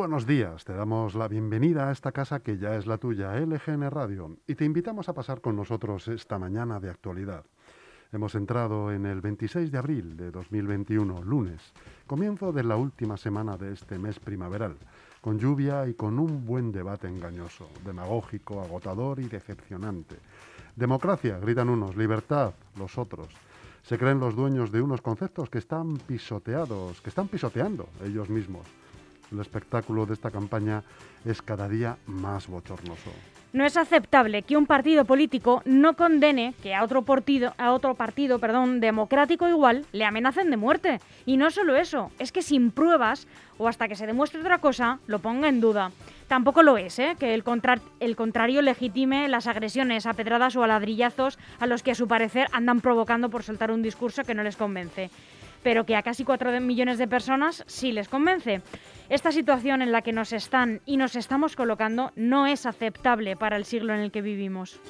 buenos días, te damos la bienvenida a esta casa que ya es la tuya, LGN Radio, y te invitamos a pasar con nosotros esta mañana de actualidad. Hemos entrado en el 26 de abril de 2021, lunes, comienzo de la última semana de este mes primaveral, con lluvia y con un buen debate engañoso, demagógico, agotador y decepcionante. Democracia, gritan unos, libertad, los otros. Se creen los dueños de unos conceptos que están pisoteados, que están pisoteando ellos mismos. El espectáculo de esta campaña es cada día más bochornoso. No es aceptable que un partido político no condene que a otro partido, a otro partido, perdón, democrático igual, le amenacen de muerte. Y no solo eso, es que sin pruebas o hasta que se demuestre otra cosa, lo ponga en duda. Tampoco lo es, ¿eh? que el, el contrario legitime las agresiones a pedradas o a ladrillazos a los que a su parecer andan provocando por soltar un discurso que no les convence pero que a casi 4 millones de personas sí les convence. Esta situación en la que nos están y nos estamos colocando no es aceptable para el siglo en el que vivimos.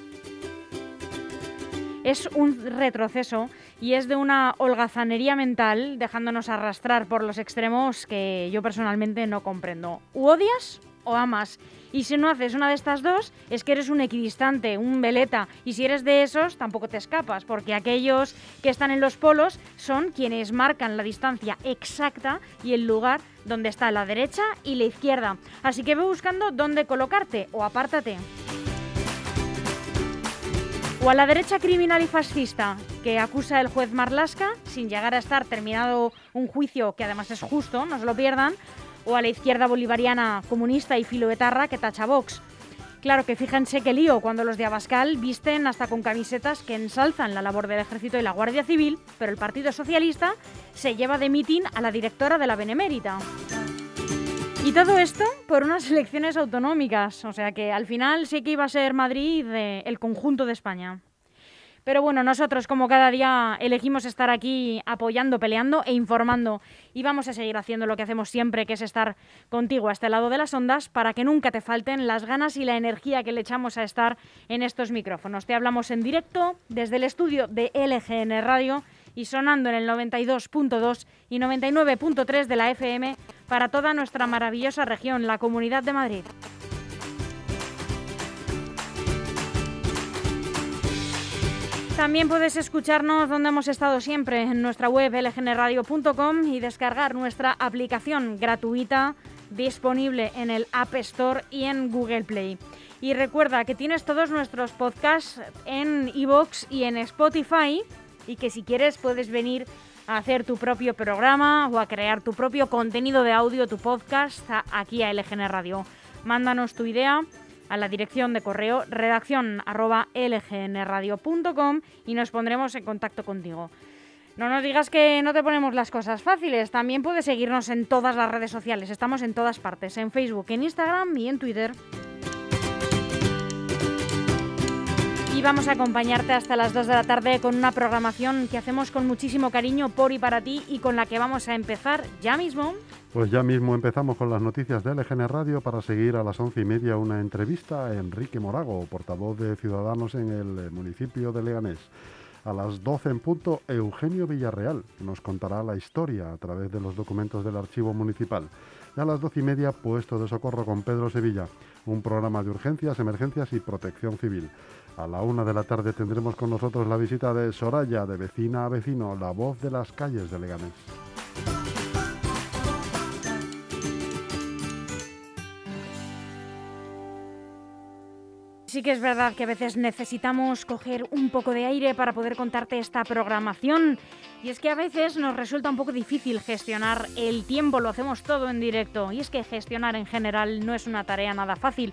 Es un retroceso y es de una holgazanería mental dejándonos arrastrar por los extremos que yo personalmente no comprendo. ¿U odias o amas? Y si no haces una de estas dos, es que eres un equidistante, un veleta. Y si eres de esos, tampoco te escapas, porque aquellos que están en los polos son quienes marcan la distancia exacta y el lugar donde está la derecha y la izquierda. Así que ve buscando dónde colocarte o apártate. O a la derecha criminal y fascista que acusa el juez Marlasca, sin llegar a estar terminado un juicio que además es justo, no se lo pierdan, o a la izquierda bolivariana comunista y filoetarra que tacha Vox. Claro que fíjense qué lío cuando los de Abascal visten hasta con camisetas que ensalzan la labor del Ejército y la Guardia Civil, pero el Partido Socialista se lleva de mitin a la directora de la Benemérita. Y todo esto por unas elecciones autonómicas, o sea que al final sí que iba a ser Madrid el conjunto de España. Pero bueno, nosotros como cada día elegimos estar aquí apoyando, peleando e informando y vamos a seguir haciendo lo que hacemos siempre, que es estar contigo a este lado de las ondas para que nunca te falten las ganas y la energía que le echamos a estar en estos micrófonos. Te hablamos en directo desde el estudio de LGN Radio y sonando en el 92.2 y 99.3 de la FM para toda nuestra maravillosa región, la Comunidad de Madrid. También puedes escucharnos donde hemos estado siempre, en nuestra web lgnradio.com y descargar nuestra aplicación gratuita disponible en el App Store y en Google Play. Y recuerda que tienes todos nuestros podcasts en iVoox y en Spotify y que si quieres puedes venir a hacer tu propio programa o a crear tu propio contenido de audio, tu podcast, aquí a LGN Radio. Mándanos tu idea a la dirección de correo redacción lgnradio.com y nos pondremos en contacto contigo. No nos digas que no te ponemos las cosas fáciles. También puedes seguirnos en todas las redes sociales. Estamos en todas partes, en Facebook, en Instagram y en Twitter. Y vamos a acompañarte hasta las 2 de la tarde con una programación que hacemos con muchísimo cariño por y para ti y con la que vamos a empezar ya mismo. Pues ya mismo empezamos con las noticias de LGN Radio para seguir a las once y media una entrevista a Enrique Morago, portavoz de Ciudadanos en el municipio de Leganés. A las 12 en punto, Eugenio Villarreal nos contará la historia a través de los documentos del archivo municipal. Y a las doce y media, puesto de socorro con Pedro Sevilla, un programa de urgencias, emergencias y protección civil. A la una de la tarde tendremos con nosotros la visita de Soraya, de vecina a vecino, la voz de las calles de Leganés. Sí que es verdad que a veces necesitamos coger un poco de aire para poder contarte esta programación. Y es que a veces nos resulta un poco difícil gestionar el tiempo, lo hacemos todo en directo. Y es que gestionar en general no es una tarea nada fácil,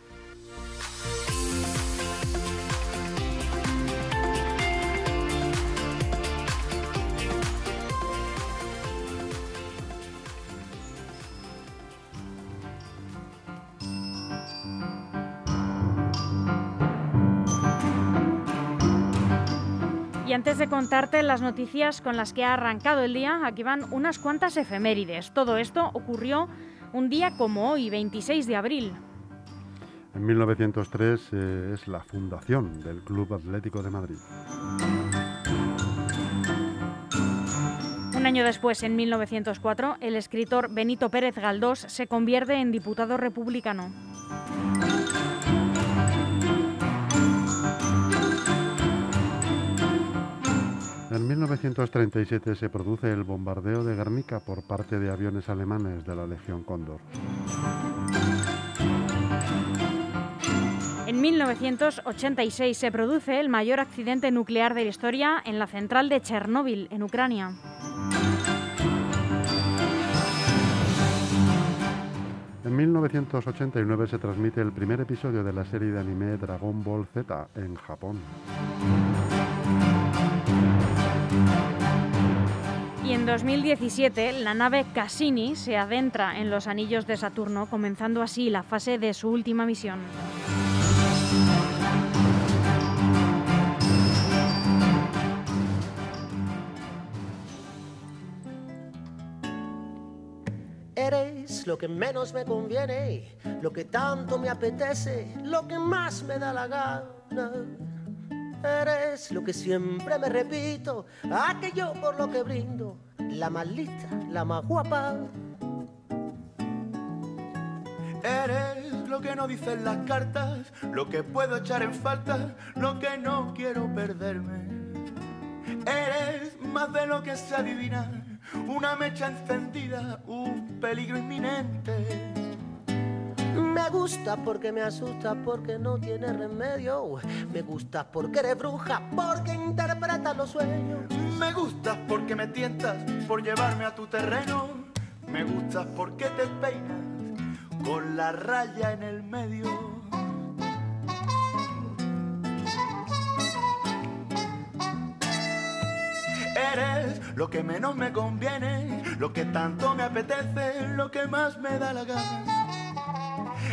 Y antes de contarte las noticias con las que ha arrancado el día, aquí van unas cuantas efemérides. Todo esto ocurrió un día como hoy, 26 de abril. En 1903 eh, es la fundación del Club Atlético de Madrid. Un año después, en 1904, el escritor Benito Pérez Galdós se convierte en diputado republicano. En 1937 se produce el bombardeo de Guernica por parte de aviones alemanes de la Legión Cóndor. En 1986 se produce el mayor accidente nuclear de la historia en la central de Chernóbil, en Ucrania. En 1989 se transmite el primer episodio de la serie de anime Dragon Ball Z en Japón. 2017 la nave Cassini se adentra en los anillos de Saturno, comenzando así la fase de su última misión. Eres lo que menos me conviene, lo que tanto me apetece, lo que más me da la gana. Eres lo que siempre me repito, aquello por lo que brindo, la más lista, la más guapa. Eres lo que no dicen las cartas, lo que puedo echar en falta, lo que no quiero perderme. Eres más de lo que se adivina, una mecha encendida, un peligro inminente. Me gusta porque me asusta, porque no tiene remedio. Me gusta porque eres bruja, porque interpretas los sueños. Me gustas porque me tientas por llevarme a tu terreno. Me gustas porque te peinas con la raya en el medio. Eres lo que menos me conviene, lo que tanto me apetece, lo que más me da la gana.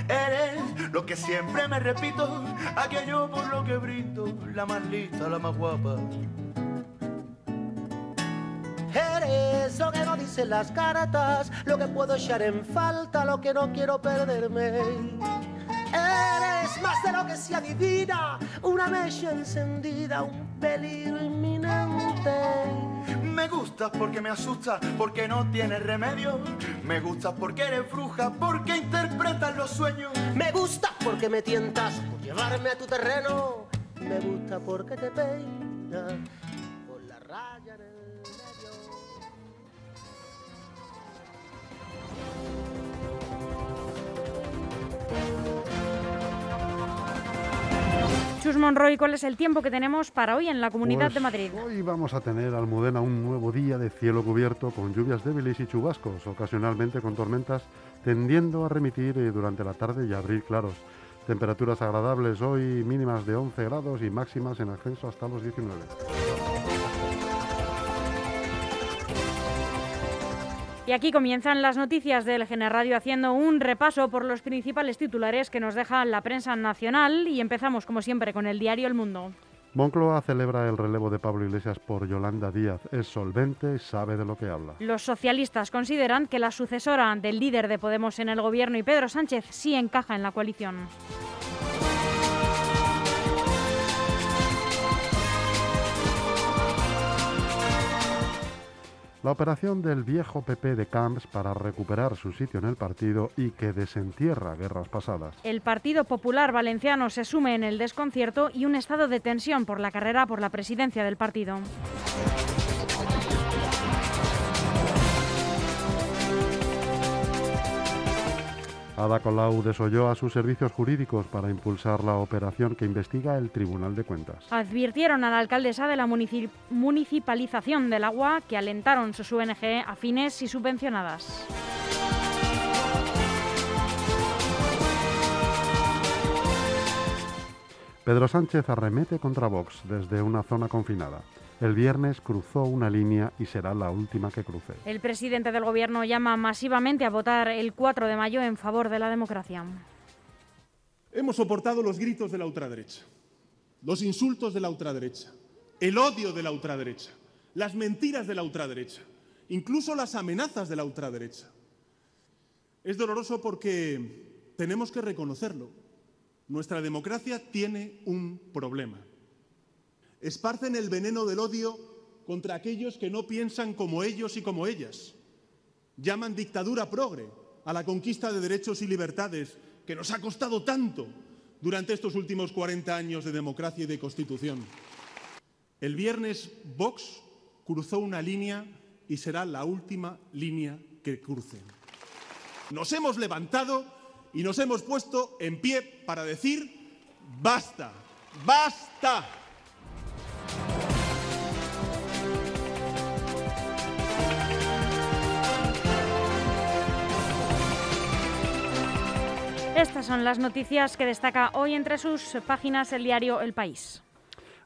Eres lo que siempre me repito, aquello por lo que brindo, la más lista, la más guapa. Eres lo que no dicen las cartas, lo que puedo echar en falta, lo que no quiero perderme. Eres más de lo que se adivina, una mecha encendida, un peligro inminente. Me gustas porque me asustas, porque no tienes remedio. Me gustas porque eres bruja, porque interpretas los sueños. Me gusta porque me tientas por llevarme a tu terreno. Me gusta porque te peinas Chus Monroy, ¿cuál es el tiempo que tenemos para hoy en la Comunidad Pues de Madrid? Hoy vamos a tener Almudena un nuevo día de cielo cubierto con lluvias débiles y chubascos, ocasionalmente con tormentas, tendiendo a remitir eh, durante la tarde y abrir claros. Temperaturas agradables hoy mínimas de 11 grados y máximas en ascenso hasta los 19. Y aquí comienzan las noticias del GN Radio haciendo un repaso por los principales titulares que nos deja la prensa nacional y empezamos como siempre con el diario El Mundo. Moncloa celebra el relevo de Pablo Iglesias por Yolanda Díaz. Es solvente, sabe de lo que habla. Los socialistas consideran que la sucesora del líder de Podemos en el gobierno y Pedro Sánchez sí encaja en la coalición. La operación del viejo PP de Camps para recuperar su sitio en el partido y que desentierra guerras pasadas. El Partido Popular Valenciano se sume en el desconcierto y un estado de tensión por la carrera por la presidencia del partido. Ada Colau desoyó a sus servicios jurídicos para impulsar la operación que investiga el Tribunal de Cuentas. Advirtieron a la alcaldesa de la munici- municipalización del agua que alentaron sus ONG afines y subvencionadas. Pedro Sánchez arremete contra Vox desde una zona confinada. El viernes cruzó una línea y será la última que cruce. El presidente del gobierno llama masivamente a votar el 4 de mayo en favor de la democracia. Hemos soportado los gritos de la ultraderecha, los insultos de la ultraderecha, el odio de la ultraderecha, las mentiras de la ultraderecha, incluso las amenazas de la ultraderecha. Es doloroso porque tenemos que reconocerlo. Nuestra democracia tiene un problema. Esparcen el veneno del odio contra aquellos que no piensan como ellos y como ellas. Llaman dictadura progre a la conquista de derechos y libertades que nos ha costado tanto durante estos últimos 40 años de democracia y de constitución. El viernes Vox cruzó una línea y será la última línea que cruce. Nos hemos levantado y nos hemos puesto en pie para decir basta, basta. Estas son las noticias que destaca hoy entre sus páginas el diario El País.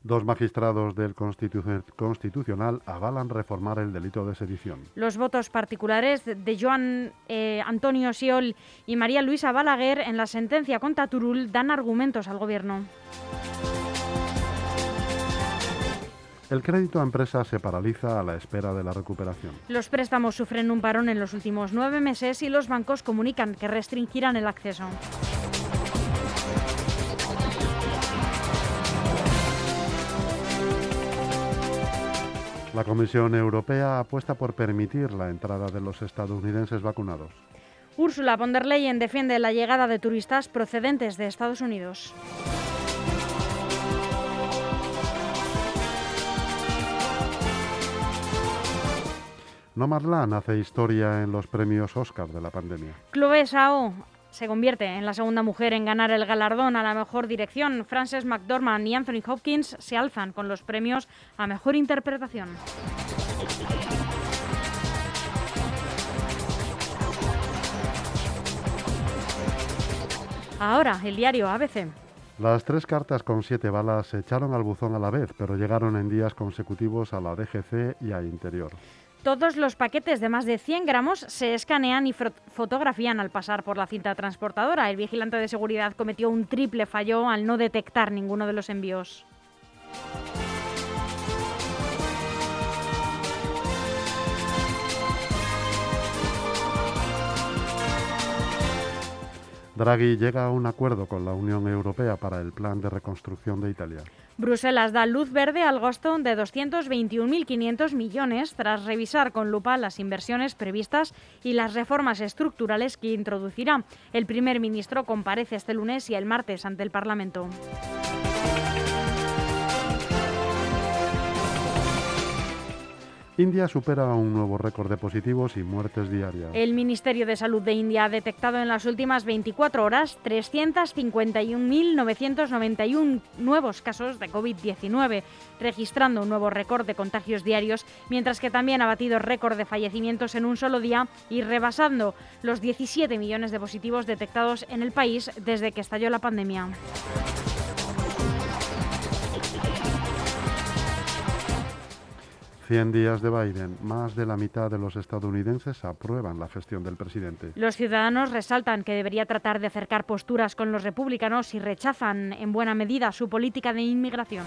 Dos magistrados del Constitucional avalan reformar el delito de sedición. Los votos particulares de Joan eh, Antonio Siol y María Luisa Balaguer en la sentencia contra Turul dan argumentos al Gobierno. El crédito a empresas se paraliza a la espera de la recuperación. Los préstamos sufren un parón en los últimos nueve meses y los bancos comunican que restringirán el acceso. La Comisión Europea apuesta por permitir la entrada de los estadounidenses vacunados. Ursula von der Leyen defiende la llegada de turistas procedentes de Estados Unidos. Nomadland hace historia en los premios Oscar de la pandemia. Chloe Sao se convierte en la segunda mujer en ganar el galardón a la mejor dirección. Frances McDormand y Anthony Hopkins se alzan con los premios a mejor interpretación. Ahora, el diario ABC. Las tres cartas con siete balas se echaron al buzón a la vez, pero llegaron en días consecutivos a la DGC y a Interior. Todos los paquetes de más de 100 gramos se escanean y fotografían al pasar por la cinta transportadora. El vigilante de seguridad cometió un triple fallo al no detectar ninguno de los envíos. Draghi llega a un acuerdo con la Unión Europea para el plan de reconstrucción de Italia. Bruselas da luz verde al gasto de 221.500 millones tras revisar con lupa las inversiones previstas y las reformas estructurales que introducirá. El primer ministro comparece este lunes y el martes ante el Parlamento. India supera un nuevo récord de positivos y muertes diarias. El Ministerio de Salud de India ha detectado en las últimas 24 horas 351.991 nuevos casos de COVID-19, registrando un nuevo récord de contagios diarios, mientras que también ha batido récord de fallecimientos en un solo día y rebasando los 17 millones de positivos detectados en el país desde que estalló la pandemia. 100 días de Biden, más de la mitad de los estadounidenses aprueban la gestión del presidente. Los ciudadanos resaltan que debería tratar de acercar posturas con los republicanos y rechazan en buena medida su política de inmigración.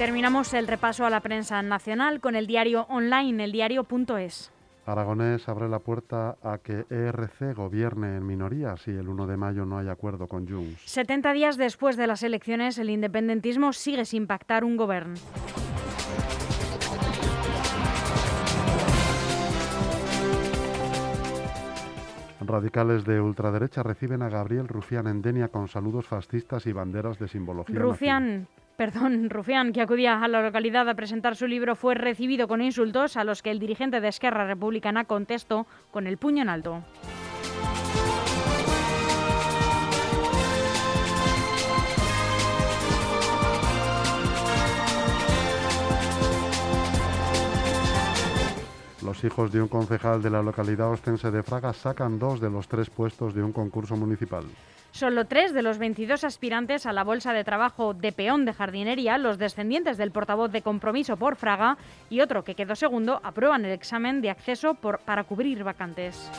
Terminamos el repaso a la prensa nacional con el diario online, el diario.es. Aragonés abre la puerta a que ERC gobierne en minoría si el 1 de mayo no hay acuerdo con Junts. 70 días después de las elecciones, el independentismo sigue sin pactar un gobierno. Radicales de ultraderecha reciben a Gabriel Rufián en Denia con saludos fascistas y banderas de simbología. Rufián perdón, Rufián, que acudía a la localidad a presentar su libro, fue recibido con insultos a los que el dirigente de Esquerra Republicana contestó con el puño en alto. Los hijos de un concejal de la localidad ostense de Fraga sacan dos de los tres puestos de un concurso municipal. Solo tres de los 22 aspirantes a la bolsa de trabajo de peón de jardinería, los descendientes del portavoz de compromiso por Fraga y otro que quedó segundo, aprueban el examen de acceso para cubrir vacantes.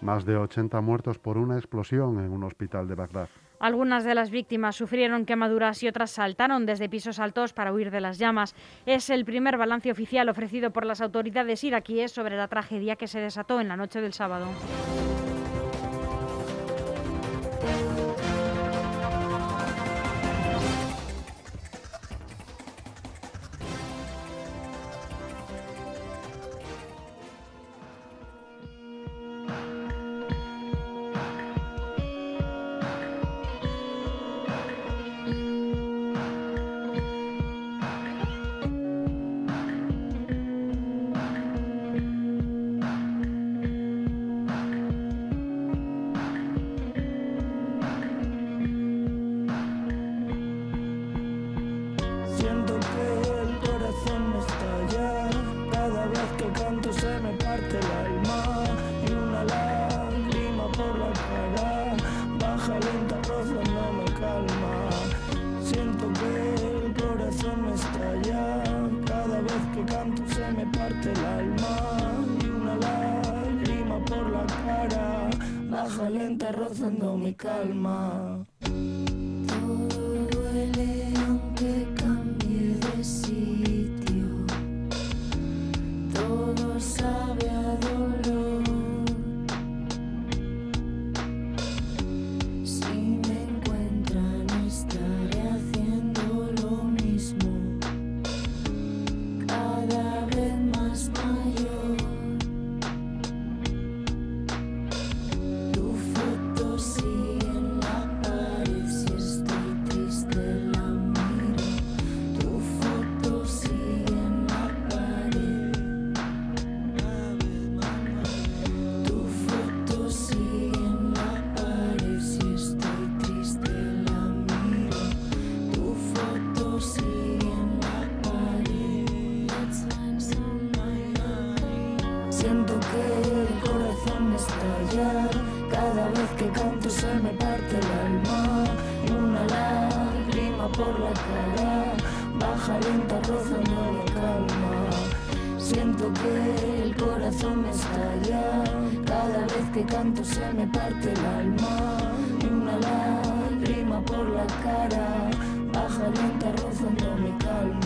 Más de 80 muertos por una explosión en un hospital de Bagdad. Algunas de las víctimas sufrieron quemaduras y otras saltaron desde pisos altos para huir de las llamas. Es el primer balance oficial ofrecido por las autoridades iraquíes sobre la tragedia que se desató en la noche del sábado. Que canto se me parte el alma. Y una lágrima por la cara Baja lenta rozando la calma. Siento que el corazón me estalla. Cada vez que canto se me parte el alma. Y una lágrima por la cara Baja lenta rozando mi calma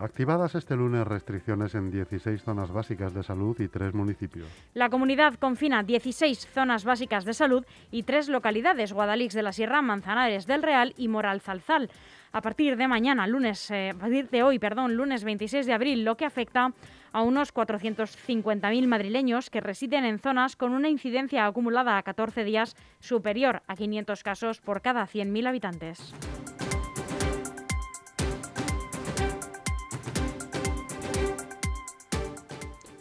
Activadas este lunes restricciones en 16 zonas básicas de salud y tres municipios. La comunidad confina 16 zonas básicas de salud y tres localidades, Guadalix de la Sierra, Manzanares del Real y Moralzalzal. A partir de mañana, lunes, eh, a partir de hoy, perdón, lunes 26 de abril, lo que afecta a unos 450.000 madrileños que residen en zonas con una incidencia acumulada a 14 días superior a 500 casos por cada 100.000 habitantes.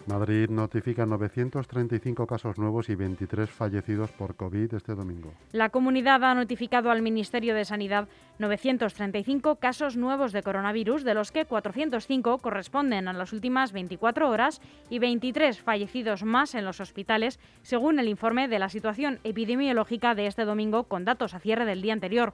Madrid notifica 935 casos nuevos y 23 fallecidos por COVID este domingo. La comunidad ha notificado al Ministerio de Sanidad 935 casos nuevos de coronavirus, de los que 405 corresponden a las últimas 24 horas y 23 fallecidos más en los hospitales, según el informe de la situación epidemiológica de este domingo con datos a cierre del día anterior.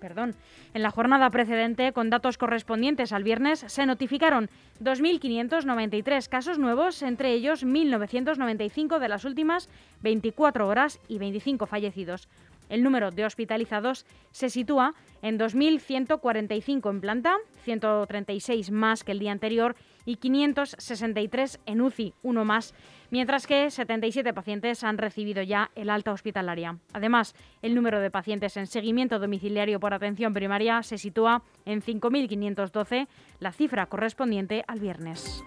Perdón. En la jornada precedente, con datos correspondientes al viernes, se notificaron 2.593 casos nuevos, entre ellos 1.995 de las últimas 24 horas y 25 fallecidos. El número de hospitalizados se sitúa en 2.145 en planta, 136 más que el día anterior y 563 en UCI, uno más, mientras que 77 pacientes han recibido ya el alta hospitalaria. Además, el número de pacientes en seguimiento domiciliario por atención primaria se sitúa en 5.512, la cifra correspondiente al viernes.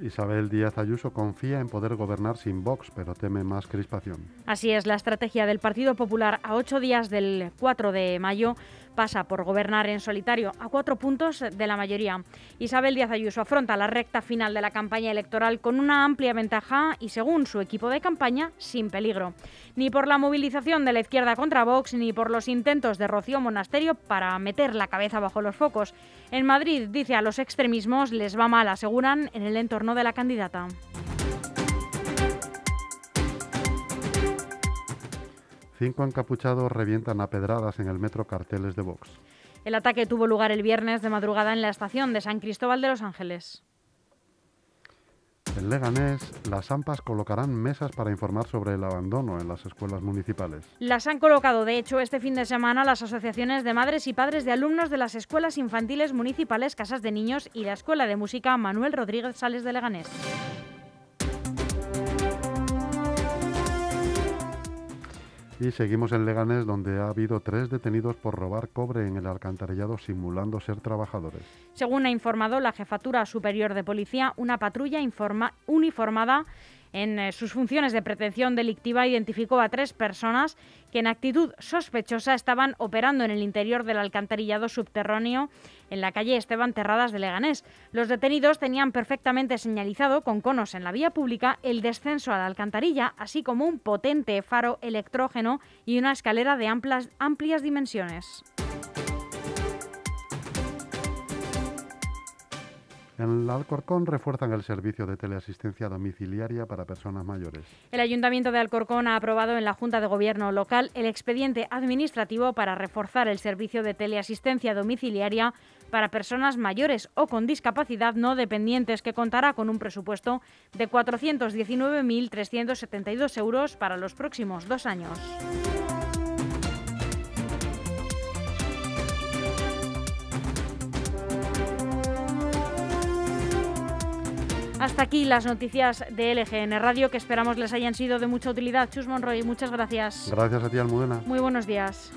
Isabel Díaz Ayuso confía en poder gobernar sin Vox, pero teme más crispación. Así es, la estrategia del Partido Popular a ocho días del 4 de mayo pasa por gobernar en solitario a cuatro puntos de la mayoría. Isabel Díaz Ayuso afronta la recta final de la campaña electoral con una amplia ventaja y, según su equipo de campaña, sin peligro. Ni por la movilización de la izquierda contra Vox, ni por los intentos de Rocío Monasterio para meter la cabeza bajo los focos. En Madrid, dice a los extremismos, les va mal, aseguran, en el entorno de la candidata. Cinco encapuchados revientan a pedradas en el metro carteles de Vox. El ataque tuvo lugar el viernes de madrugada en la estación de San Cristóbal de los Ángeles. En Leganés, las AMPAs colocarán mesas para informar sobre el abandono en las escuelas municipales. Las han colocado, de hecho, este fin de semana las asociaciones de madres y padres de alumnos de las escuelas infantiles municipales, casas de niños y la Escuela de Música Manuel Rodríguez Sales de Leganés. Y seguimos en Leganés, donde ha habido tres detenidos por robar cobre en el alcantarillado simulando ser trabajadores. Según ha informado la Jefatura Superior de Policía, una patrulla uniformada en eh, sus funciones de pretensión delictiva identificó a tres personas que en actitud sospechosa estaban operando en el interior del alcantarillado subterráneo en la calle Esteban Terradas de Leganés. Los detenidos tenían perfectamente señalizado con conos en la vía pública el descenso a la alcantarilla, así como un potente faro electrógeno y una escalera de amplas- amplias dimensiones. En Alcorcón refuerzan el servicio de teleasistencia domiciliaria para personas mayores. El Ayuntamiento de Alcorcón ha aprobado en la Junta de Gobierno local el expediente administrativo para reforzar el servicio de teleasistencia domiciliaria para personas mayores o con discapacidad no dependientes, que contará con un presupuesto de 419.372 euros para los próximos dos años. Hasta aquí las noticias de LGN Radio, que esperamos les hayan sido de mucha utilidad. Chus Monroy, muchas gracias. Gracias a ti, Almudena. Muy buenos días.